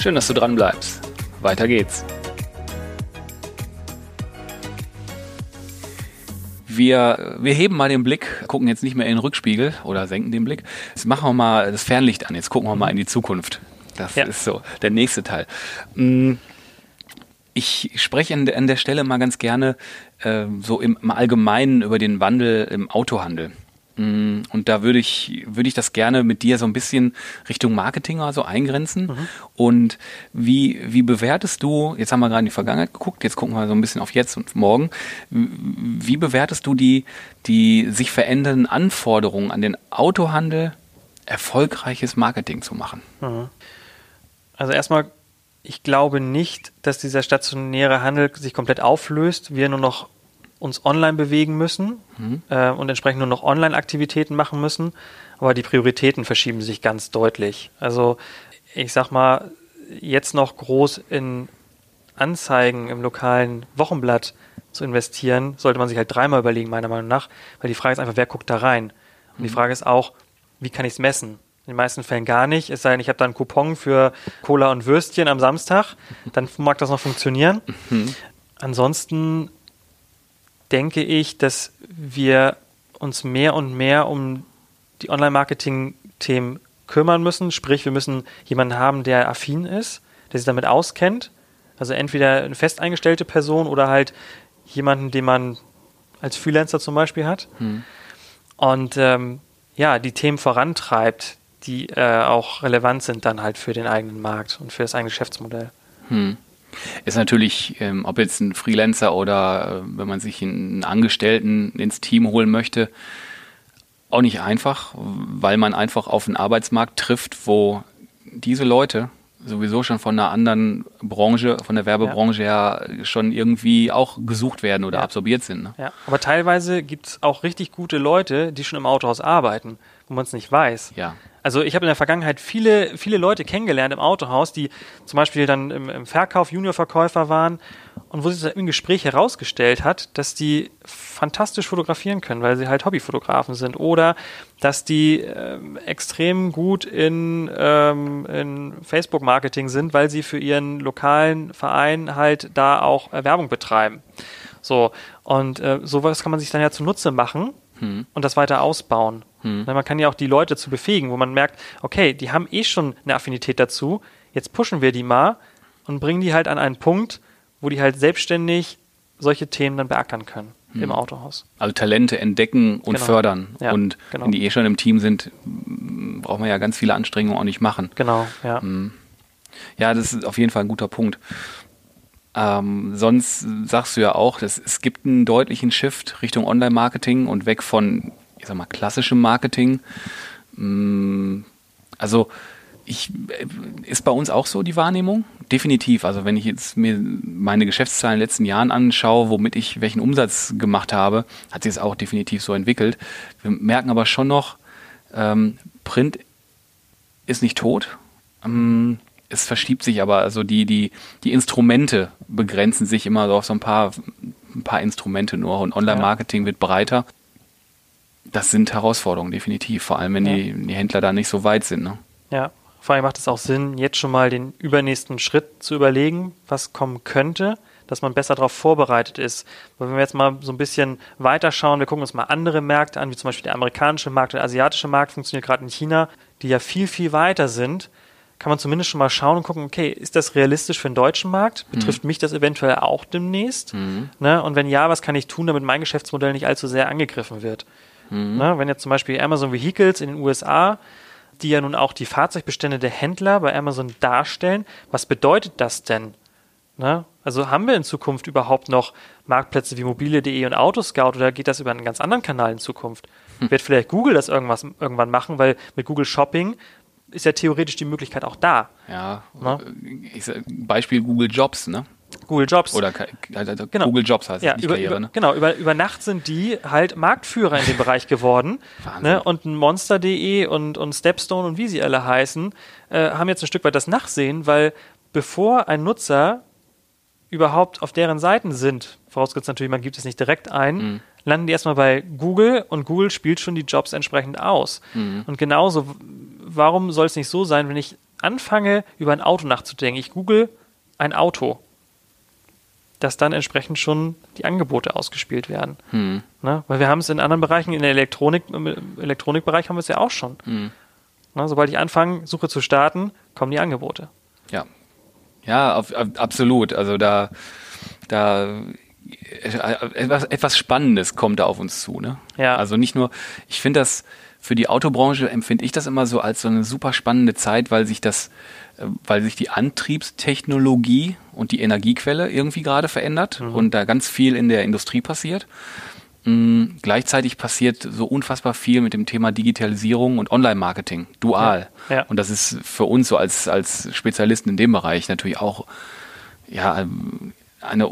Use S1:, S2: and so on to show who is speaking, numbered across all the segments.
S1: Schön, dass du dran bleibst. Weiter geht's. Wir, wir heben mal den Blick, gucken jetzt nicht mehr in den Rückspiegel oder senken den Blick. Jetzt machen wir mal das Fernlicht an. Jetzt gucken wir mal in die Zukunft. Das ja. ist so der nächste Teil. Mm, ich spreche an der Stelle mal ganz gerne äh, so im Allgemeinen über den Wandel im Autohandel. Mm, und da würde ich, würde ich das gerne mit dir so ein bisschen Richtung Marketing also eingrenzen. Mhm. Und wie, wie bewertest du, jetzt haben wir gerade in die Vergangenheit geguckt, jetzt gucken wir so ein bisschen auf jetzt und morgen. Wie bewertest du die, die sich verändernden Anforderungen an den Autohandel, erfolgreiches Marketing zu machen? Mhm.
S2: Also erstmal, ich glaube nicht, dass dieser stationäre Handel sich komplett auflöst, wir nur noch uns online bewegen müssen mhm. äh, und entsprechend nur noch Online-Aktivitäten machen müssen. Aber die Prioritäten verschieben sich ganz deutlich. Also ich sag mal, jetzt noch groß in Anzeigen im lokalen Wochenblatt zu investieren, sollte man sich halt dreimal überlegen, meiner Meinung nach, weil die Frage ist einfach, wer guckt da rein? Und mhm. die Frage ist auch, wie kann ich es messen? In den meisten Fällen gar nicht. Es sei denn, ich habe da einen Coupon für Cola und Würstchen am Samstag, dann mag das noch funktionieren. Mhm. Ansonsten denke ich, dass wir uns mehr und mehr um die Online-Marketing-Themen kümmern müssen. Sprich, wir müssen jemanden haben, der affin ist, der sich damit auskennt. Also entweder eine festeingestellte Person oder halt jemanden, den man als Freelancer zum Beispiel hat. Hm. Und ähm, ja, die Themen vorantreibt, die äh, auch relevant sind dann halt für den eigenen Markt und für das eigene Geschäftsmodell. Hm.
S1: Ist natürlich, ähm, ob jetzt ein Freelancer oder äh, wenn man sich einen Angestellten ins Team holen möchte, auch nicht einfach, weil man einfach auf einen Arbeitsmarkt trifft, wo diese Leute sowieso schon von einer anderen Branche, von der Werbebranche ja. her schon irgendwie auch gesucht werden oder ja. absorbiert sind. Ne?
S2: Ja, aber teilweise gibt es auch richtig gute Leute, die schon im Autohaus arbeiten, wo man es nicht weiß.
S1: Ja.
S2: Also ich habe in der Vergangenheit viele, viele Leute kennengelernt im Autohaus, die zum Beispiel dann im, im Verkauf Juniorverkäufer waren und wo sich im Gespräch herausgestellt hat, dass die fantastisch fotografieren können, weil sie halt Hobbyfotografen sind oder dass die äh, extrem gut in, ähm, in Facebook-Marketing sind, weil sie für ihren lokalen Verein halt da auch äh, Werbung betreiben. So, und äh, sowas kann man sich dann ja zunutze machen hm. und das weiter ausbauen. Hm. Man kann ja auch die Leute zu befähigen, wo man merkt, okay, die haben eh schon eine Affinität dazu, jetzt pushen wir die mal und bringen die halt an einen Punkt, wo die halt selbstständig solche Themen dann beackern können hm. im Autohaus.
S1: Also Talente entdecken und genau. fördern. Ja, und genau. wenn die eh schon im Team sind, braucht man ja ganz viele Anstrengungen auch nicht machen.
S2: Genau, ja. Hm.
S1: Ja, das ist auf jeden Fall ein guter Punkt. Ähm, sonst sagst du ja auch, dass es gibt einen deutlichen Shift Richtung Online-Marketing und weg von ich sag mal, klassischem Marketing. Mm, also ich, äh, ist bei uns auch so die Wahrnehmung? Definitiv. Also wenn ich jetzt mir meine Geschäftszahlen in den letzten Jahren anschaue, womit ich welchen Umsatz gemacht habe, hat sich es auch definitiv so entwickelt. Wir merken aber schon noch, ähm, Print ist nicht tot. Ähm, es verschiebt sich aber, also die, die, die Instrumente begrenzen sich immer so auf so ein paar, ein paar Instrumente nur und Online-Marketing ja. wird breiter das sind Herausforderungen, definitiv. Vor allem, wenn ja. die, die, Händler da nicht so weit sind. Ne?
S2: Ja, vor allem macht es auch Sinn, jetzt schon mal den übernächsten Schritt zu überlegen, was kommen könnte, dass man besser darauf vorbereitet ist. Weil wenn wir jetzt mal so ein bisschen weiter schauen, wir gucken uns mal andere Märkte an, wie zum Beispiel der amerikanische Markt, der asiatische Markt funktioniert gerade in China, die ja viel, viel weiter sind kann man zumindest schon mal schauen und gucken, okay, ist das realistisch für den deutschen Markt? Betrifft mhm. mich das eventuell auch demnächst? Mhm. Ne? Und wenn ja, was kann ich tun, damit mein Geschäftsmodell nicht allzu sehr angegriffen wird? Mhm. Ne, wenn jetzt zum Beispiel Amazon Vehicles in den USA, die ja nun auch die Fahrzeugbestände der Händler bei Amazon darstellen, was bedeutet das denn? Ne? Also haben wir in Zukunft überhaupt noch Marktplätze wie mobile.de und Autoscout oder geht das über einen ganz anderen Kanal in Zukunft? Hm. Wird vielleicht Google das irgendwas, irgendwann machen, weil mit Google Shopping ist ja theoretisch die Möglichkeit auch da.
S1: Ja, ne? ich sag, Beispiel Google Jobs, ne?
S2: Google Jobs.
S1: Oder also genau. Google Jobs heißt
S2: ja, nicht über, Karriere, über, ne? Genau, über, über Nacht sind die halt Marktführer in dem Bereich geworden. Wahnsinn. Ne? Und Monster.de und, und Stepstone und wie sie alle heißen, äh, haben jetzt ein Stück weit das Nachsehen, weil bevor ein Nutzer überhaupt auf deren Seiten sind, vorausgesetzt natürlich, man gibt es nicht direkt ein, mhm. landen die erstmal bei Google und Google spielt schon die Jobs entsprechend aus. Mhm. Und genauso, warum soll es nicht so sein, wenn ich anfange, über ein Auto nachzudenken, ich google ein Auto, dass dann entsprechend schon die Angebote ausgespielt werden.
S1: Hm.
S2: Ne? Weil wir haben es in anderen Bereichen, in der Elektronik, im Elektronikbereich haben wir es ja auch schon.
S1: Hm.
S2: Ne? Sobald ich anfange, Suche zu starten, kommen die Angebote.
S1: Ja. Ja, auf, auf, absolut. Also da, da etwas, etwas Spannendes kommt da auf uns zu. Ne?
S2: Ja.
S1: Also nicht nur, ich finde das für die Autobranche empfinde ich das immer so als so eine super spannende Zeit, weil sich das, äh, weil sich die Antriebstechnologie und die Energiequelle irgendwie gerade verändert
S2: Mhm.
S1: und da ganz viel in der Industrie passiert. Mm, Gleichzeitig passiert so unfassbar viel mit dem Thema Digitalisierung und Online-Marketing, dual.
S2: Ja, ja.
S1: Und das ist für uns so als, als Spezialisten in dem Bereich natürlich auch ja, ähm, eine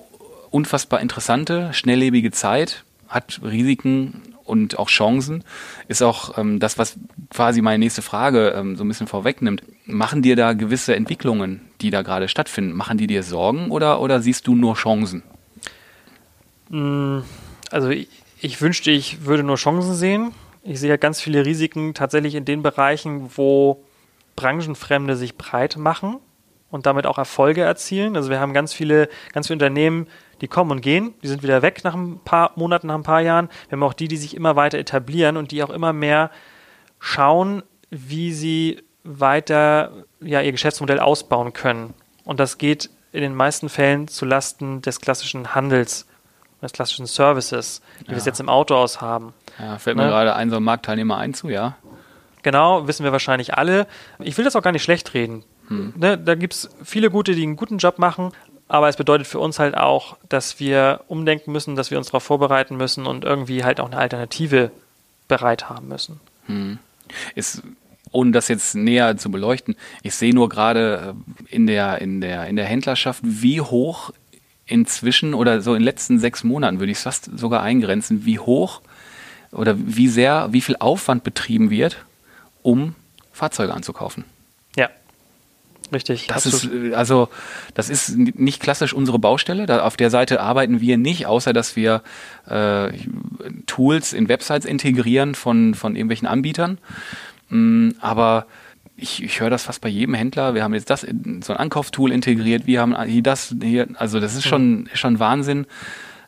S1: unfassbar interessante, schnelllebige Zeit, hat Risiken und auch Chancen. Ist auch ähm, das, was quasi meine nächste Frage ähm, so ein bisschen vorwegnimmt. Machen dir da gewisse Entwicklungen, die da gerade stattfinden, machen die dir Sorgen oder, oder siehst du nur Chancen?
S2: Mm, Also ich, ich wünschte, ich würde nur Chancen sehen. Ich sehe ja ganz viele Risiken tatsächlich in den Bereichen, wo Branchenfremde sich breit machen und damit auch Erfolge erzielen. Also wir haben ganz viele, ganz viele Unternehmen, die kommen und gehen, die sind wieder weg nach ein paar Monaten, nach ein paar Jahren. Wir haben auch die, die sich immer weiter etablieren und die auch immer mehr schauen, wie sie weiter ja, ihr Geschäftsmodell ausbauen können. Und das geht in den meisten Fällen zu Lasten des klassischen Handels, des klassischen Services, wie wir es
S1: Ja.
S2: jetzt im Autohaus haben.
S1: Ja, fällt mir
S2: Ne?
S1: gerade ein so ein Marktteilnehmer ein zu, ja.
S2: Genau, wissen wir wahrscheinlich alle. Ich will das auch gar nicht schlecht reden.
S1: Hm.
S2: Ne, da gibt es viele gute, die einen guten Job machen, aber es bedeutet für uns halt auch, dass wir umdenken müssen, dass wir uns darauf vorbereiten müssen und irgendwie halt auch eine Alternative bereit haben müssen.
S1: ist, ohne das jetzt näher zu beleuchten, ich sehe nur gerade äh, in der, in, der, in der Händlerschaft, wie hoch inzwischen oder so in den letzten sechs Monaten würde ich es fast sogar eingrenzen, wie hoch oder wie sehr, wie viel Aufwand betrieben wird, um Fahrzeuge anzukaufen.
S2: Richtig.
S1: Das ist, äh, also, das ist nicht klassisch unsere Baustelle. Da, auf der Seite arbeiten wir nicht, außer dass wir äh, Tools in Websites integrieren von, von irgendwelchen Anbietern. Mm, aber ich, ich höre das fast bei jedem Händler. Wir haben jetzt das, so ein Ankaufstool integriert. Wir haben hier das, hier, also das ist schon, schon Wahnsinn,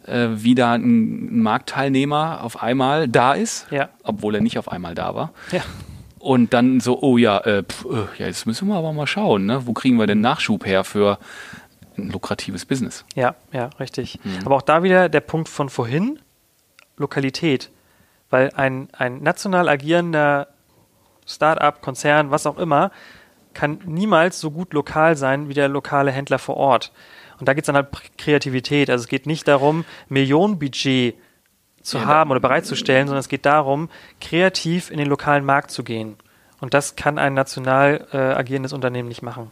S1: äh, wie da ein, ein Marktteilnehmer auf einmal da ist,
S2: Ja.
S1: obwohl er nicht auf einmal da war.
S2: ja.
S1: Und dann so, oh ja, äh, pf, äh, ja, jetzt müssen wir aber mal schauen, ne? wo kriegen wir denn Nachschub her für ein lukratives Business?
S2: Ja, ja, richtig.
S1: Mhm.
S2: Aber auch da wieder der Punkt von vorhin, Lokalität. Weil ein, ein national agierender Start-up, Konzern, was auch immer, kann niemals so gut lokal sein wie der lokale Händler vor Ort. Und da geht es dann halt Kreativität. Also es geht nicht darum, Millionenbudget zu
S1: Ja,
S2: haben oder bereitzustellen, sondern es geht darum, kreativ in den lokalen Markt zu gehen. Und das kann ein national äh, agierendes Unternehmen nicht machen.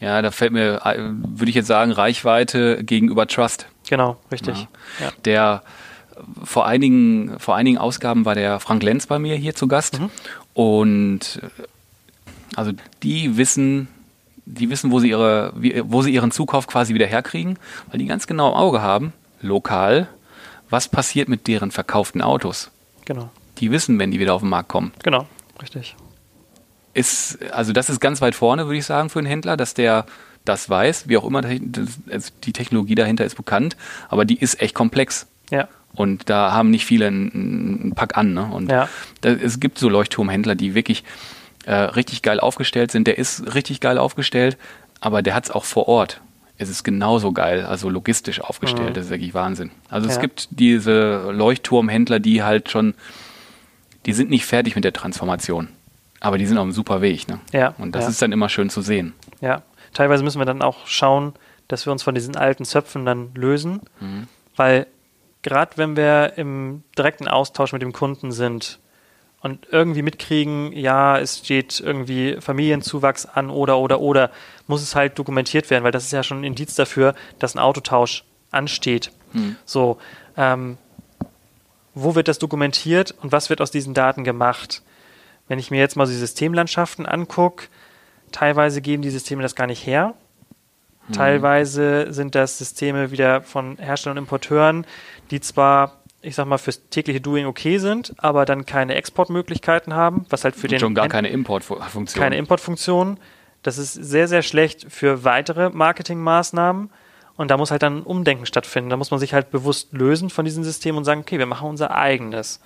S1: Ja, da fällt mir, äh, würde ich jetzt sagen, Reichweite gegenüber Trust.
S2: Genau, richtig. Ja.
S1: Der äh, vor einigen, vor einigen Ausgaben war der Frank Lenz bei mir hier zu Gast. Und äh, also die wissen, die wissen, wo sie ihre, wo sie ihren Zukauf quasi wieder herkriegen, weil die ganz genau im Auge haben, lokal, was passiert mit deren verkauften Autos.
S2: Genau,
S1: Die wissen, wenn die wieder auf den Markt kommen.
S2: genau, richtig.
S1: Ist, also das ist ganz weit vorne, würde ich sagen, für einen Händler, dass der das weiß, wie auch immer, also die Technologie dahinter ist bekannt, aber die ist echt komplex.
S2: Ja.
S1: Und da haben nicht viele einen, einen Pack an. Ne? Und
S2: Ja.
S1: da, es gibt so Leuchtturmhändler, die wirklich äh, richtig geil aufgestellt sind. Der ist richtig geil aufgestellt, aber der hat es auch vor Ort. Es ist genauso geil, also logistisch aufgestellt.
S2: Mhm.
S1: Das ist wirklich Wahnsinn. Also es
S2: Ja.
S1: gibt diese Leuchtturmhändler, die halt schon, die sind nicht fertig mit der Transformation. Aber die sind auf einem super Weg. Ne?
S2: Ja,
S1: Und das
S2: ja.
S1: ist dann immer schön zu sehen.
S2: Ja, teilweise müssen wir dann auch schauen, dass wir uns von diesen alten Zöpfen dann lösen, weil gerade wenn wir im direkten Austausch mit dem Kunden sind und irgendwie mitkriegen, ja, es steht irgendwie Familienzuwachs an oder oder oder, muss es halt dokumentiert werden, weil das ist ja schon ein Indiz dafür, dass ein Autotausch ansteht. So, ähm, wo wird das dokumentiert und was wird aus diesen Daten gemacht? Wenn ich mir jetzt mal so die Systemlandschaften angucke, teilweise geben die Systeme das gar nicht her. Teilweise sind das Systeme wieder von Herstellern und Importeuren, die zwar, ich sag mal, fürs tägliche Doing okay sind, aber dann keine Exportmöglichkeiten haben, was halt für
S1: Und
S2: den
S1: schon gar keine Importfunktion.
S2: keine Importfunktion. Das ist sehr, sehr schlecht für weitere Marketingmaßnahmen. Und da muss halt dann ein Umdenken stattfinden. Da muss man sich halt bewusst lösen von diesem System und sagen, okay, wir machen unser eigenes.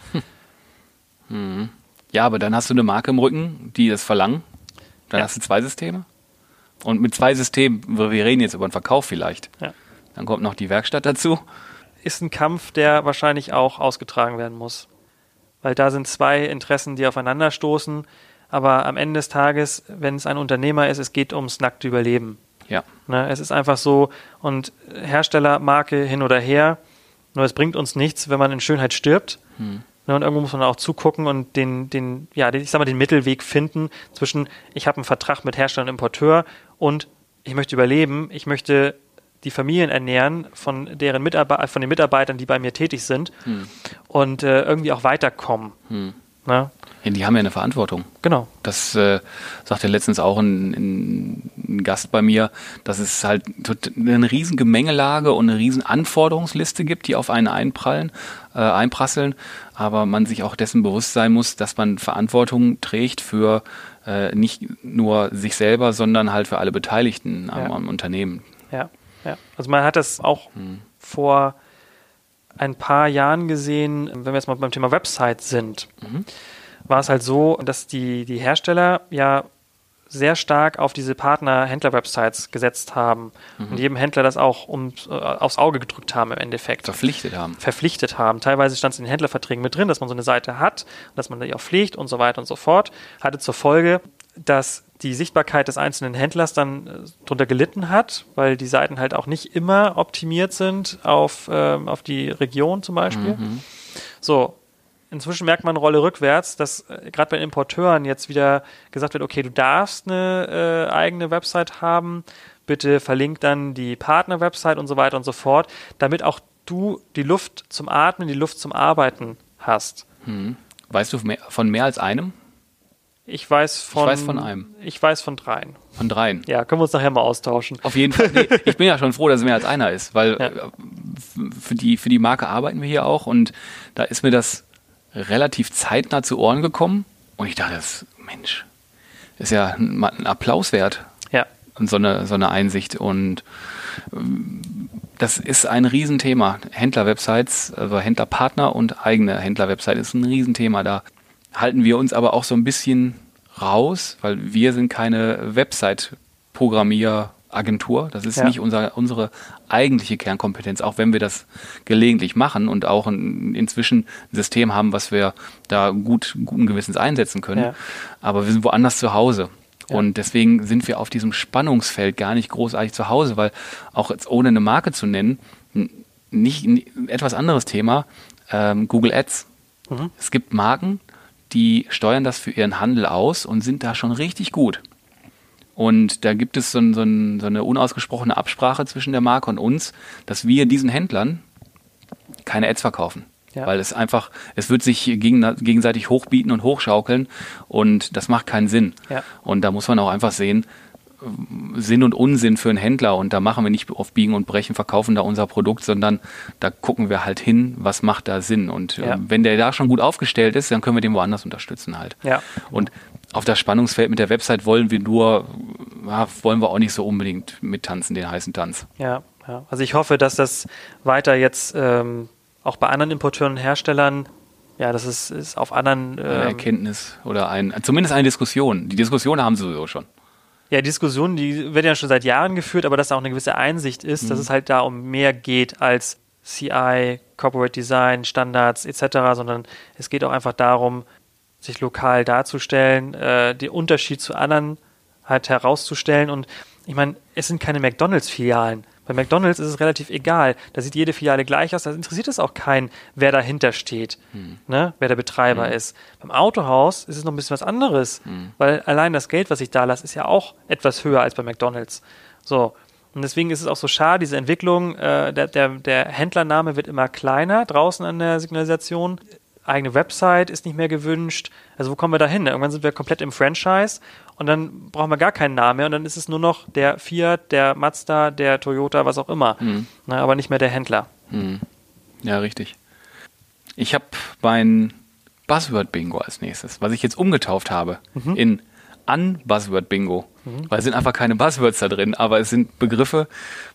S1: Hm. Ja, aber dann hast du eine Marke im Rücken, die das verlangen. Dann
S2: Ja.
S1: hast du zwei Systeme. Und mit zwei Systemen, wir reden jetzt über den Verkauf vielleicht.
S2: Ja.
S1: Dann kommt noch die Werkstatt dazu.
S2: Ist ein Kampf, der wahrscheinlich auch ausgetragen werden muss. Weil da sind zwei Interessen, die aufeinanderstoßen. Aber am Ende des Tages, wenn es ein Unternehmer ist, es geht ums nackte Überleben.
S1: Ja.
S2: Ne, es ist einfach so, und Hersteller, Marke hin oder her, nur es bringt uns nichts, wenn man in Schönheit stirbt. Ne, und irgendwo muss man auch zugucken und den, den, ja, den, ich sag mal, den Mittelweg finden zwischen, ich habe einen Vertrag mit Hersteller und Importeur und ich möchte überleben, ich möchte die Familien ernähren von deren Mitarbeiter, von den Mitarbeitern, die bei mir tätig sind und äh, irgendwie auch weiterkommen. Ne?
S1: ja. Die haben ja eine Verantwortung.
S2: Genau.
S1: Das äh, sagte letztens auch ein, ein, ein Gast bei mir, dass es halt eine riesen Gemengelage und eine riesen Anforderungsliste gibt, die auf einen einprallen, äh, einprasseln, aber man sich auch dessen bewusst sein muss, dass man Verantwortung trägt für äh, nicht nur sich selber, sondern halt für alle Beteiligten am,
S2: Ja.
S1: am Unternehmen.
S2: Ja, ja. Also man hat das auch vor ein paar Jahren gesehen, wenn wir jetzt mal beim Thema Website sind, war es halt so, dass die, die Hersteller ja sehr stark auf diese Partner-Händler-Websites gesetzt haben und jedem Händler das auch ums, äh, aufs Auge gedrückt haben im Endeffekt
S1: Verpflichtet haben.
S2: verpflichtet haben. Teilweise stand es in den Händlerverträgen mit drin, dass man so eine Seite hat, dass man die auch pflegt und so weiter und so fort. Hatte zur Folge, dass die Sichtbarkeit des einzelnen Händlers dann äh, drunter gelitten hat, weil die Seiten halt auch nicht immer optimiert sind auf, ähm, auf die Region zum Beispiel. So, inzwischen merkt man Rolle rückwärts, dass äh, gerade bei Importeuren jetzt wieder gesagt wird, okay, du darfst eine äh, eigene Website haben, bitte verlink dann die Partner-Website und so weiter und so fort, damit auch du die Luft zum Atmen, die Luft zum Arbeiten hast.
S1: Weißt du von mehr als einem?
S2: Ich weiß von,
S1: weiß von einem.
S2: Ich weiß von dreien.
S1: Von dreien?
S2: Ja, können wir uns nachher mal austauschen.
S1: Auf jeden Fall. Nee, ich bin ja schon froh, dass es mehr als einer ist, weil
S2: Ja.
S1: äh, für, die, für die Marke arbeiten wir hier auch und da ist mir das relativ zeitnah zu Ohren gekommen und ich dachte, das, Mensch, ist ja ein, ein Applaus wert
S2: Ja,
S1: und so eine, so eine Einsicht und ähm, das ist ein Riesenthema. Händlerwebsites, also Händlerpartner und eigene Händlerwebsite ist ein Riesenthema. Da halten wir uns aber auch so ein bisschen raus, weil wir sind keine Website-Programmieragentur. Das ist
S2: Ja.
S1: nicht unser, unsere eigentliche Kernkompetenz, auch wenn wir das gelegentlich machen und auch ein, inzwischen ein System haben, was wir da gut, guten Gewissens einsetzen können.
S2: Ja.
S1: Aber wir sind woanders zu Hause.
S2: Ja.
S1: Und deswegen sind wir auf diesem Spannungsfeld gar nicht großartig zu Hause, weil auch jetzt ohne eine Marke zu nennen, nicht n- etwas anderes Thema, ähm, Google Ads.
S2: Mhm.
S1: Es gibt Marken, die steuern das für ihren Handel aus und sind da schon richtig gut. Und da gibt es so, so, so eine unausgesprochene Absprache zwischen der Marke und uns, dass wir diesen Händlern keine Ads verkaufen.
S2: Ja.
S1: Weil es einfach, es wird sich gegen, gegenseitig hochbieten und hochschaukeln und das macht keinen Sinn.
S2: Ja.
S1: Und da muss man auch einfach sehen, Sinn und Unsinn für einen Händler und da machen wir nicht auf Biegen und Brechen, verkaufen da unser Produkt, sondern da gucken wir halt hin, was macht da Sinn. Und
S2: Ja.
S1: wenn der da schon gut aufgestellt ist, dann können wir den woanders unterstützen halt.
S2: Ja.
S1: Und auf das Spannungsfeld mit der Website wollen wir nur, wollen wir auch nicht so unbedingt mittanzen, den heißen Tanz.
S2: Ja, ja. Also ich hoffe, dass das weiter jetzt ähm, auch bei anderen Importeuren und Herstellern, ja, das ist, ist auf anderen
S1: Eine
S2: ähm,
S1: Erkenntnis oder ein, zumindest eine Diskussion. Die Diskussion haben sie sowieso schon.
S2: Ja, die Diskussion, die wird ja schon seit Jahren geführt, aber dass da auch eine gewisse Einsicht ist, dass es halt da um mehr geht als CI, Corporate Design, Standards etc., sondern es geht auch einfach darum, sich lokal darzustellen, äh, den Unterschied zu anderen halt herauszustellen. Und ich meine, es sind keine McDonalds-Filialen. Bei McDonalds ist es relativ egal. Da sieht jede Filiale gleich aus. Da interessiert es auch keinen, wer dahinter steht, ne? wer der Betreiber ist. Beim Autohaus ist es noch ein bisschen was anderes, weil allein das Geld, was ich da lasse, ist ja auch etwas höher als bei McDonalds. So. Und deswegen ist es auch so schade, diese Entwicklung, äh, der, der, der Händlername wird immer kleiner draußen an der Signalisation. Eigene Website ist nicht mehr gewünscht. Also wo kommen wir da hin? Irgendwann sind wir komplett im Franchise und dann brauchen wir gar keinen Namen mehr und dann ist es nur noch der Fiat, der Mazda, der Toyota, was auch immer. Na, aber nicht mehr der Händler.
S1: Ja, richtig. Ich habe mein Buzzword-Bingo als nächstes, was ich jetzt umgetauft habe in An-Buzzword-Bingo. Mhm. Weil es sind einfach keine Buzzwords da drin, aber es sind Begriffe,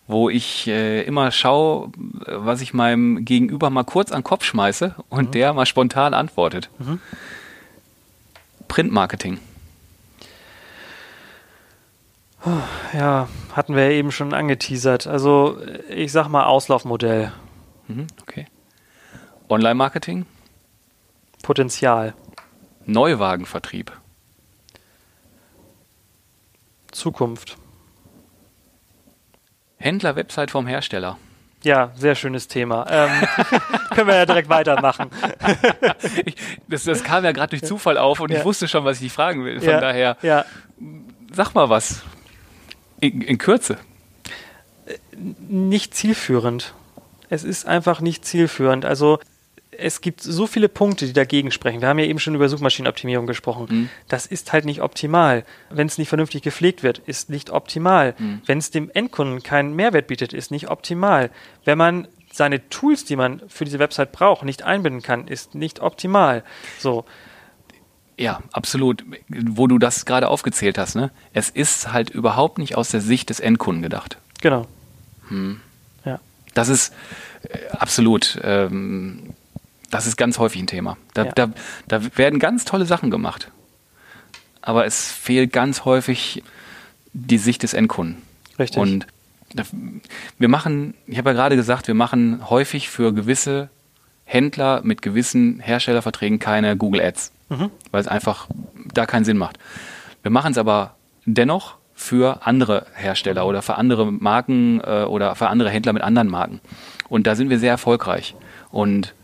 S1: wo ich äh, immer schaue, was ich meinem Gegenüber mal kurz an den Kopf schmeiße und mhm. der mal spontan antwortet. Mhm. Printmarketing.
S2: Ja, hatten wir ja eben schon angeteasert. Also ich sag mal Auslaufmodell.
S1: Mhm, okay. Online-Marketing?
S2: Potenzial.
S1: Neuwagenvertrieb.
S2: Zukunft.
S1: Händler-Website vom Hersteller.
S2: Ja, sehr schönes Thema. Ähm, können wir ja direkt weitermachen.
S1: ich, das, das, kam ja gerade durch Zufall auf und ja. ich wusste schon, was ich dich fragen will. Von ja. daher,
S2: ja.
S1: sag mal was. In, in Kürze.
S2: Nicht zielführend. Es ist einfach nicht zielführend. Also es gibt so viele Punkte, die dagegen sprechen. Wir haben ja eben schon über Suchmaschinenoptimierung gesprochen. Mhm. Das ist halt nicht optimal. Wenn es nicht vernünftig gepflegt wird, ist nicht optimal. Mhm. Wenn es dem Endkunden keinen Mehrwert bietet, ist nicht optimal. Wenn man seine Tools, die man für diese Website braucht, nicht einbinden kann, ist nicht optimal. So.
S1: Ja, absolut. Wo du das gerade aufgezählt hast, ne? Es ist halt überhaupt nicht aus der Sicht des Endkunden gedacht.
S2: Genau.
S1: Hm. Ja. Das ist äh, absolut. Ähm, das ist ganz häufig ein Thema. Da, ja. da, da werden ganz tolle Sachen gemacht. Aber es fehlt ganz häufig die Sicht des Endkunden.
S2: Richtig.
S1: Und wir machen, ich habe ja gerade gesagt, wir machen häufig für gewisse Händler mit gewissen Herstellerverträgen keine Google Ads, mhm. weil es einfach da keinen Sinn macht. Wir machen es aber dennoch für andere Hersteller oder für andere Marken äh, oder für andere Händler mit anderen Marken. Und da sind wir sehr erfolgreich. Und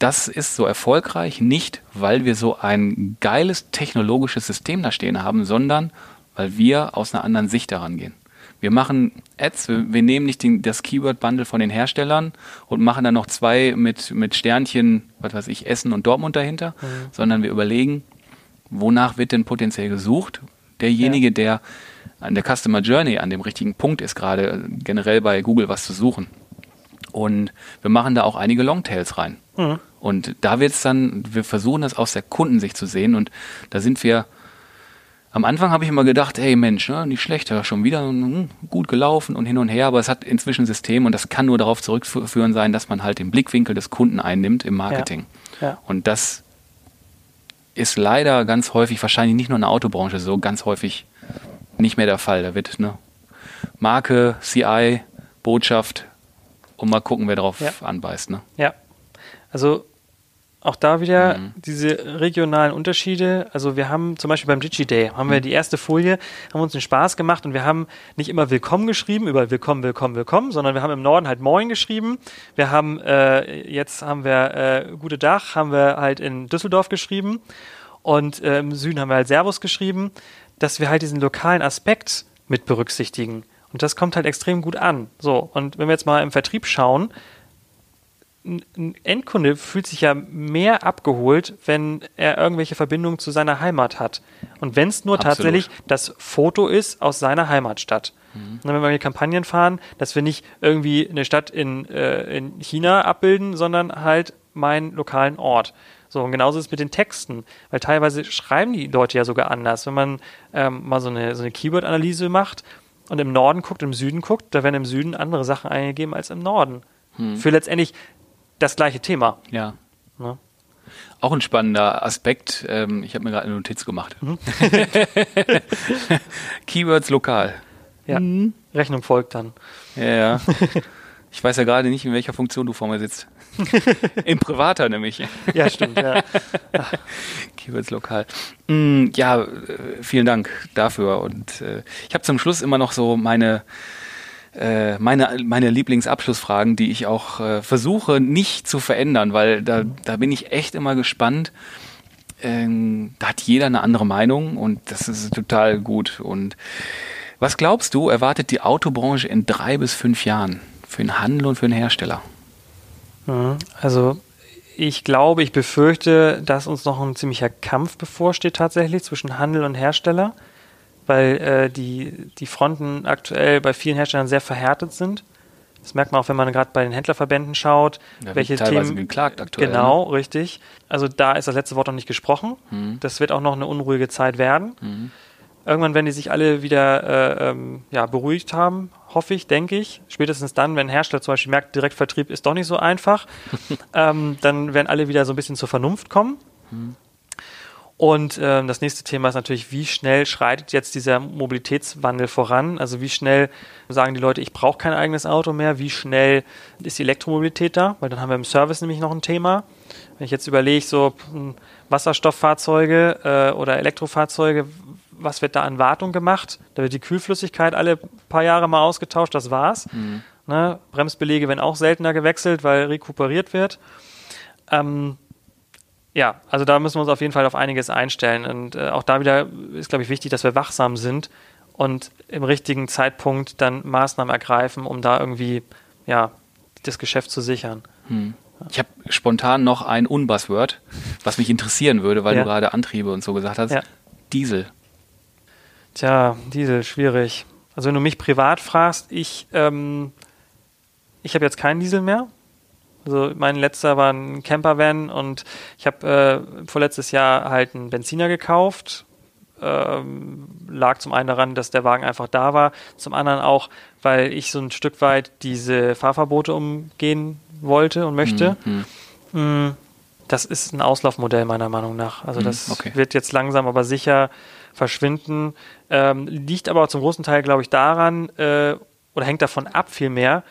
S1: das ist so erfolgreich nicht, weil wir so ein geiles technologisches System da stehen haben, sondern weil wir aus einer anderen Sicht daran gehen. Wir machen Ads, wir, wir nehmen nicht den, das Keyword-Bundle von den Herstellern und machen dann noch zwei mit, mit Sternchen, was weiß ich, Essen und Dortmund dahinter, mhm. sondern wir überlegen, wonach wird denn potenziell gesucht? Derjenige, ja. der an der Customer Journey an dem richtigen Punkt ist, gerade generell bei Google was zu suchen. Und wir machen da auch einige Longtails rein. Mhm. Und da wird es dann, wir versuchen das aus der Kundensicht zu sehen und da sind wir, am Anfang habe ich immer gedacht, hey Mensch, ne, nicht schlecht, schon wieder hm, gut gelaufen und hin und her, aber es hat inzwischen System und das kann nur darauf zurückführen sein, dass man halt den Blickwinkel des Kunden einnimmt im Marketing. Ja. Ja. Und das ist leider ganz häufig, wahrscheinlich nicht nur in der Autobranche so, ganz häufig nicht mehr der Fall. Da wird ne, Marke, CI, Botschaft, und mal gucken, wer drauf ja. anbeißt. Ne?
S2: Ja. Also auch da wieder mhm. diese regionalen Unterschiede. Also wir haben zum Beispiel beim Digi Day, haben wir mhm. die erste Folie, haben uns einen Spaß gemacht und wir haben nicht immer Willkommen geschrieben, über Willkommen, Willkommen, Willkommen, sondern wir haben im Norden halt Moin geschrieben. Wir haben, äh, jetzt haben wir äh, Gute Dach, haben wir halt in Düsseldorf geschrieben und äh, im Süden haben wir halt Servus geschrieben, dass wir halt diesen lokalen Aspekt mit berücksichtigen. Und das kommt halt extrem gut an. So, und wenn wir jetzt mal im Vertrieb schauen, ein Endkunde fühlt sich ja mehr abgeholt, wenn er irgendwelche Verbindungen zu seiner Heimat hat. Und wenn es nur Absolut. tatsächlich das Foto ist aus seiner Heimatstadt. Mhm. Und wenn wir Kampagnen fahren, dass wir nicht irgendwie eine Stadt in, äh, in China abbilden, sondern halt meinen lokalen Ort. So, und genauso ist es mit den Texten, weil teilweise schreiben die Leute ja sogar anders. Wenn man ähm, mal so eine, so eine Keyword-Analyse macht und im Norden guckt, im Süden guckt, da werden im Süden andere Sachen eingegeben als im Norden. Hm. Für letztendlich das gleiche Thema.
S1: Ja. Ne? Auch ein spannender Aspekt. Ähm, ich habe mir gerade eine Notiz gemacht. Mhm. Keywords lokal.
S2: Ja. Mhm. Rechnung folgt dann.
S1: Ja, ja. Ich weiß ja gerade nicht, in welcher Funktion du vor mir sitzt. Im Privater nämlich.
S2: Ja, stimmt, ja.
S1: Keywords lokal. Mm, ja, äh, vielen Dank dafür. Und äh, ich habe zum Schluss immer noch so meine, äh, meine, meine Lieblingsabschlussfragen, die ich auch äh, versuche nicht zu verändern, weil da, da bin ich echt immer gespannt. Ähm, da hat jeder eine andere Meinung und das ist total gut. Und was glaubst du, erwartet die Autobranche in drei bis fünf Jahren? für den Handel und für den Hersteller?
S2: Mhm. Also ich glaube, ich befürchte, dass uns noch ein ziemlicher Kampf bevorsteht tatsächlich zwischen Handel und Hersteller, weil äh, die, die Fronten aktuell bei vielen Herstellern sehr verhärtet sind. Das merkt man auch, wenn man gerade bei den Händlerverbänden schaut,
S1: ja,
S2: welche
S1: teilweise
S2: Themen
S1: geklagt aktuell.
S2: Genau,
S1: ne?
S2: richtig. Also da ist das letzte Wort noch nicht gesprochen. Mhm. Das wird auch noch eine unruhige Zeit werden. Mhm. Irgendwann werden die sich alle wieder äh, ähm, ja, beruhigt haben, hoffe ich, denke ich. Spätestens dann, wenn ein Hersteller zum Beispiel merkt, Direktvertrieb ist doch nicht so einfach, ähm, dann werden alle wieder so ein bisschen zur Vernunft kommen. Mhm. Und ähm, das nächste Thema ist natürlich, wie schnell schreitet jetzt dieser Mobilitätswandel voran? Also wie schnell sagen die Leute, ich brauche kein eigenes Auto mehr? Wie schnell ist die Elektromobilität da? Weil dann haben wir im Service nämlich noch ein Thema. Wenn ich jetzt überlege, so hm, Wasserstofffahrzeuge äh, oder Elektrofahrzeuge, was wird da an Wartung gemacht? Da wird die Kühlflüssigkeit alle paar Jahre mal ausgetauscht, das war's. Mhm. Ne? Bremsbelege werden auch seltener gewechselt, weil rekuperiert wird. Ähm, ja, also da müssen wir uns auf jeden Fall auf einiges einstellen. Und äh, auch da wieder ist, glaube ich, wichtig, dass wir wachsam sind und im richtigen Zeitpunkt dann Maßnahmen ergreifen, um da irgendwie ja, das Geschäft zu sichern. Hm.
S1: Ich habe spontan noch ein Unbuzzword, was mich interessieren würde, weil ja. du gerade Antriebe und so gesagt hast. Ja. Diesel.
S2: Tja, Diesel, schwierig. Also wenn du mich privat fragst, ich, ähm, ich habe jetzt keinen Diesel mehr. Also mein letzter war ein Campervan und ich habe äh, vorletztes Jahr halt einen Benziner gekauft. Ähm, lag zum einen daran, dass der Wagen einfach da war, zum anderen auch, weil ich so ein Stück weit diese Fahrverbote umgehen wollte und möchte. Mhm. Mm, das ist ein Auslaufmodell meiner Meinung nach. Also mhm, das okay. wird jetzt langsam aber sicher verschwinden. Ähm, liegt aber zum großen Teil, glaube ich, daran äh, oder hängt davon ab vielmehr,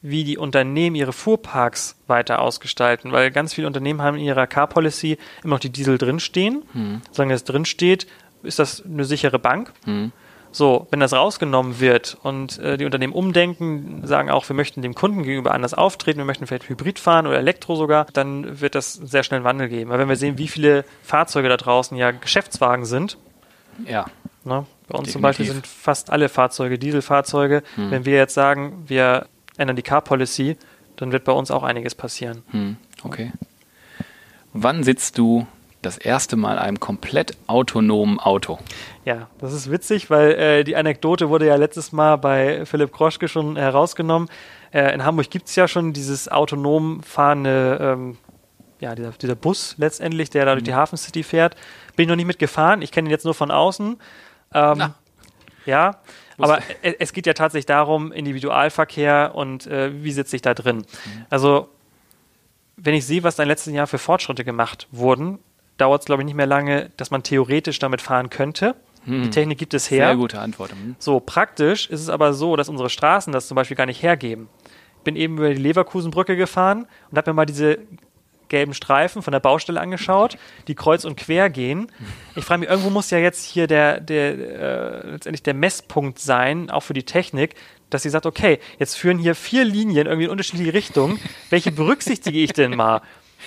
S2: wie die Unternehmen ihre Fuhrparks weiter ausgestalten, weil ganz viele Unternehmen haben in ihrer Car-Policy immer noch die Diesel drinstehen. Hm. Solange das drinsteht, ist das eine sichere Bank. Hm. So, wenn das rausgenommen wird und äh, die Unternehmen umdenken, sagen auch, wir möchten dem Kunden gegenüber anders auftreten, wir möchten vielleicht Hybrid fahren oder Elektro sogar, dann wird das sehr schnell einen Wandel geben. Weil wenn wir sehen, wie viele Fahrzeuge da draußen ja Geschäftswagen sind,
S1: ja.
S2: Ne, bei uns Definitiv. zum Beispiel sind fast alle Fahrzeuge Dieselfahrzeuge. Hm. Wenn wir jetzt sagen, wir ändern die Car Policy, dann wird bei uns auch einiges passieren. Hm,
S1: okay. Wann sitzt du das erste Mal einem komplett autonomen Auto?
S2: Ja, das ist witzig, weil äh, die Anekdote wurde ja letztes Mal bei Philipp Kroschke schon herausgenommen. Äh, in Hamburg gibt es ja schon dieses autonom fahrende, ähm, ja, dieser, dieser, Bus letztendlich, der da durch die mhm. Hafen City fährt. Bin ich noch nicht mitgefahren, ich kenne ihn jetzt nur von außen. Ähm, ja, aber es geht ja tatsächlich darum, Individualverkehr und äh, wie sitze ich da drin. Mhm. Also, wenn ich sehe, was da im letzten Jahr für Fortschritte gemacht wurden, dauert es, glaube ich, nicht mehr lange, dass man theoretisch damit fahren könnte. Mhm. Die Technik gibt es her.
S1: Sehr gute Antwort. Mhm.
S2: So, praktisch ist es aber so, dass unsere Straßen das zum Beispiel gar nicht hergeben. Ich bin eben über die Leverkusenbrücke gefahren und habe mir mal diese gelben Streifen von der Baustelle angeschaut, die kreuz und quer gehen. Ich frage mich, irgendwo muss ja jetzt hier der, der äh, letztendlich der Messpunkt sein, auch für die Technik, dass sie sagt, okay, jetzt führen hier vier Linien irgendwie in unterschiedliche Richtungen. Welche berücksichtige ich denn mal?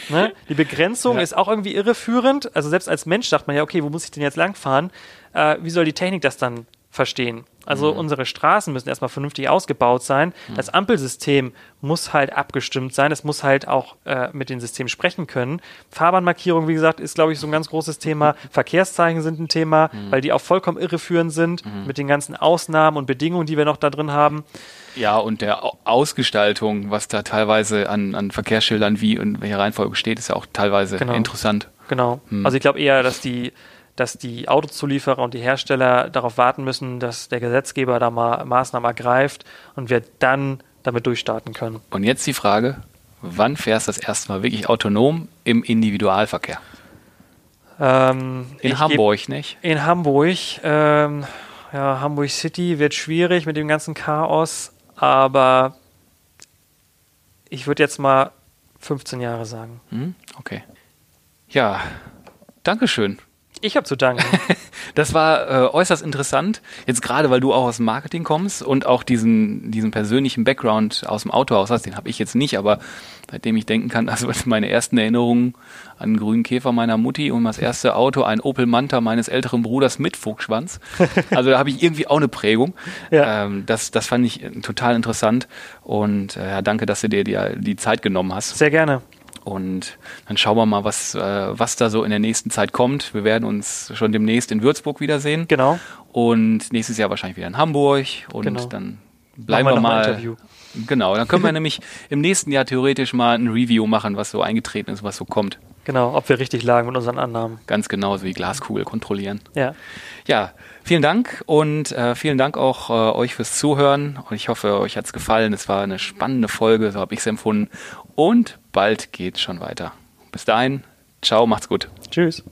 S2: Ne? Die Begrenzung ja. ist auch irgendwie irreführend. Also selbst als Mensch sagt man ja, okay, wo muss ich denn jetzt langfahren? Äh, wie soll die Technik das dann verstehen? Also mhm. unsere Straßen müssen erstmal vernünftig ausgebaut sein. Mhm. Das Ampelsystem muss halt abgestimmt sein. Es muss halt auch äh, mit den Systemen sprechen können. Fahrbahnmarkierung, wie gesagt, ist, glaube ich, so ein ganz großes Thema. Verkehrszeichen sind ein Thema, mhm. weil die auch vollkommen irreführend sind mhm. mit den ganzen Ausnahmen und Bedingungen, die wir noch da drin haben.
S1: Ja, und der Ausgestaltung, was da teilweise an, an Verkehrsschildern wie und welcher Reihenfolge steht, ist ja auch teilweise genau. interessant.
S2: Genau. Hm. Also ich glaube eher, dass die dass die Autozulieferer und die Hersteller darauf warten müssen, dass der Gesetzgeber da mal Maßnahmen ergreift und wir dann damit durchstarten können.
S1: Und jetzt die Frage, wann fährst du das erste Mal wirklich autonom im Individualverkehr?
S2: Ähm,
S1: in Hamburg, nicht?
S2: In Hamburg. Ähm, ja, Hamburg City wird schwierig mit dem ganzen Chaos, aber ich würde jetzt mal 15 Jahre sagen.
S1: Hm, okay. Ja, Dankeschön.
S2: Ich habe zu danken.
S1: das war äh, äußerst interessant. Jetzt gerade, weil du auch aus dem Marketing kommst und auch diesen, diesen persönlichen Background aus dem Autohaus hast, den habe ich jetzt nicht, aber seitdem ich denken kann, also meine ersten Erinnerungen an einen grünen Käfer meiner Mutti und das erste Auto, ein Opel Manta meines älteren Bruders mit Fuchsschwanz. Also da habe ich irgendwie auch eine Prägung. Ja. Ähm, das, das fand ich total interessant und äh, ja, danke, dass du dir die, die Zeit genommen hast.
S2: Sehr gerne.
S1: Und dann schauen wir mal, was, äh, was da so in der nächsten Zeit kommt. Wir werden uns schon demnächst in Würzburg wiedersehen.
S2: Genau.
S1: Und nächstes Jahr wahrscheinlich wieder in Hamburg. Und genau. dann bleiben wir, wir mal. Genau, dann können wir nämlich im nächsten Jahr theoretisch mal ein Review machen, was so eingetreten ist, was so kommt.
S2: Genau, ob wir richtig lagen mit unseren Annahmen.
S1: Ganz genau, so wie Glaskugel kontrollieren.
S2: Ja.
S1: Ja, vielen Dank und äh, vielen Dank auch äh, euch fürs Zuhören. Und ich hoffe, euch hat es gefallen. Es war eine spannende Folge, so habe ich es empfunden. Und bald geht's schon weiter. Bis dahin, ciao, macht's gut.
S2: Tschüss.